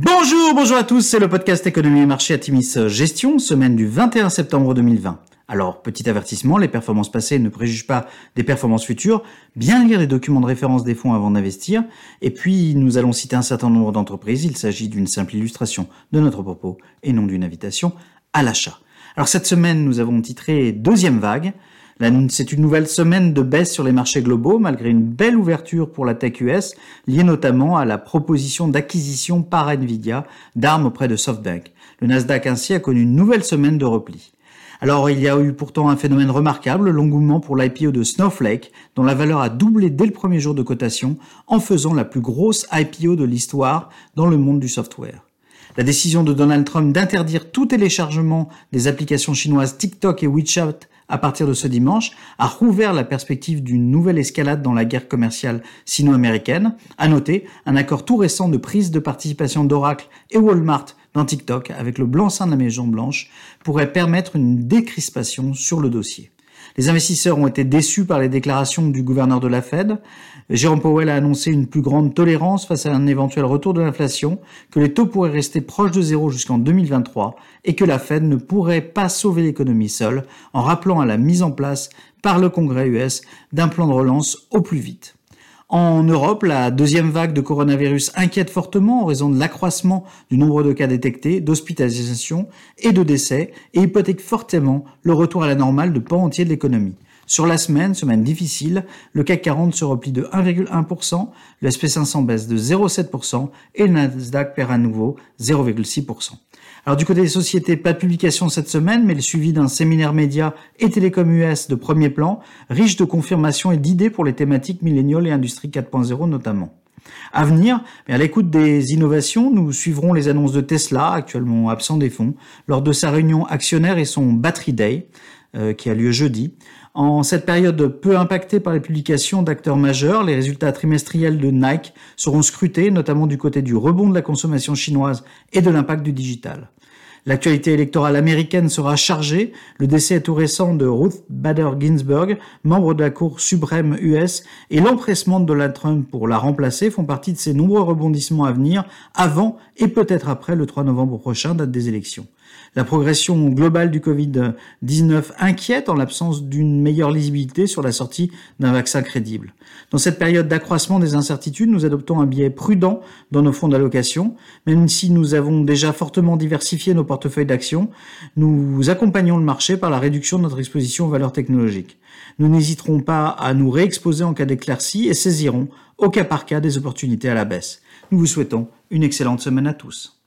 Bonjour, bonjour à tous, c'est le podcast Économie et Marché à Timis Gestion, semaine du 21 septembre 2020. Alors, petit avertissement, les performances passées ne préjugent pas des performances futures. Bien lire les documents de référence des fonds avant d'investir. Et puis, nous allons citer un certain nombre d'entreprises. Il s'agit d'une simple illustration de notre propos et non d'une invitation à l'achat. Alors, cette semaine, nous avons titré Deuxième vague. C'est une nouvelle semaine de baisse sur les marchés globaux, malgré une belle ouverture pour la tech US, liée notamment à la proposition d'acquisition par Nvidia d'armes auprès de SoftBank. Le Nasdaq ainsi a connu une nouvelle semaine de repli. Alors il y a eu pourtant un phénomène remarquable, l'engouement pour l'IPO de Snowflake, dont la valeur a doublé dès le premier jour de cotation, en faisant la plus grosse IPO de l'histoire dans le monde du software. La décision de Donald Trump d'interdire tout téléchargement des applications chinoises TikTok et WeChat à partir de ce dimanche, a rouvert la perspective d'une nouvelle escalade dans la guerre commerciale sino-américaine. À noter, un accord tout récent de prise de participation d'Oracle et Walmart dans TikTok avec le blanc-seing de la Maison Blanche pourrait permettre une décrispation sur le dossier. Les investisseurs ont été déçus par les déclarations du gouverneur de la Fed. Jérôme Powell a annoncé une plus grande tolérance face à un éventuel retour de l'inflation, que les taux pourraient rester proches de zéro jusqu'en 2023 et que la Fed ne pourrait pas sauver l'économie seule en rappelant à la mise en place par le Congrès US d'un plan de relance au plus vite. En Europe, la deuxième vague de coronavirus inquiète fortement en raison de l'accroissement du nombre de cas détectés, d'hospitalisation et de décès et hypothèque fortement le retour à la normale de pans entiers de l'économie. Sur la semaine, semaine difficile, le CAC 40 se replie de 1,1%, le SP500 baisse de 0,7% et le Nasdaq perd à nouveau 0,6%. Alors du côté des sociétés, pas de publication cette semaine, mais le suivi d'un séminaire média et télécom US de premier plan, riche de confirmations et d'idées pour les thématiques milléniaux et industrie 4.0 notamment. À venir, à l'écoute des innovations, nous suivrons les annonces de Tesla, actuellement absent des fonds, lors de sa réunion actionnaire et son Battery Day, euh, qui a lieu jeudi. En cette période peu impactée par les publications d'acteurs majeurs, les résultats trimestriels de Nike seront scrutés, notamment du côté du rebond de la consommation chinoise et de l'impact du digital. L'actualité électorale américaine sera chargée. Le décès tout récent de Ruth Bader Ginsburg, membre de la Cour suprême US, et l'empressement de Donald Trump pour la remplacer font partie de ces nombreux rebondissements à venir avant et peut-être après le 3 novembre prochain, date des élections. La progression globale du Covid-19 inquiète en l'absence d'une meilleure lisibilité sur la sortie d'un vaccin crédible. Dans cette période d'accroissement des incertitudes, nous adoptons un biais prudent dans nos fonds d'allocation. Même si nous avons déjà fortement diversifié nos portefeuilles d'actions, nous accompagnons le marché par la réduction de notre exposition aux valeurs technologiques. Nous n'hésiterons pas à nous réexposer en cas d'éclaircie et saisirons au cas par cas des opportunités à la baisse. Nous vous souhaitons une excellente semaine à tous.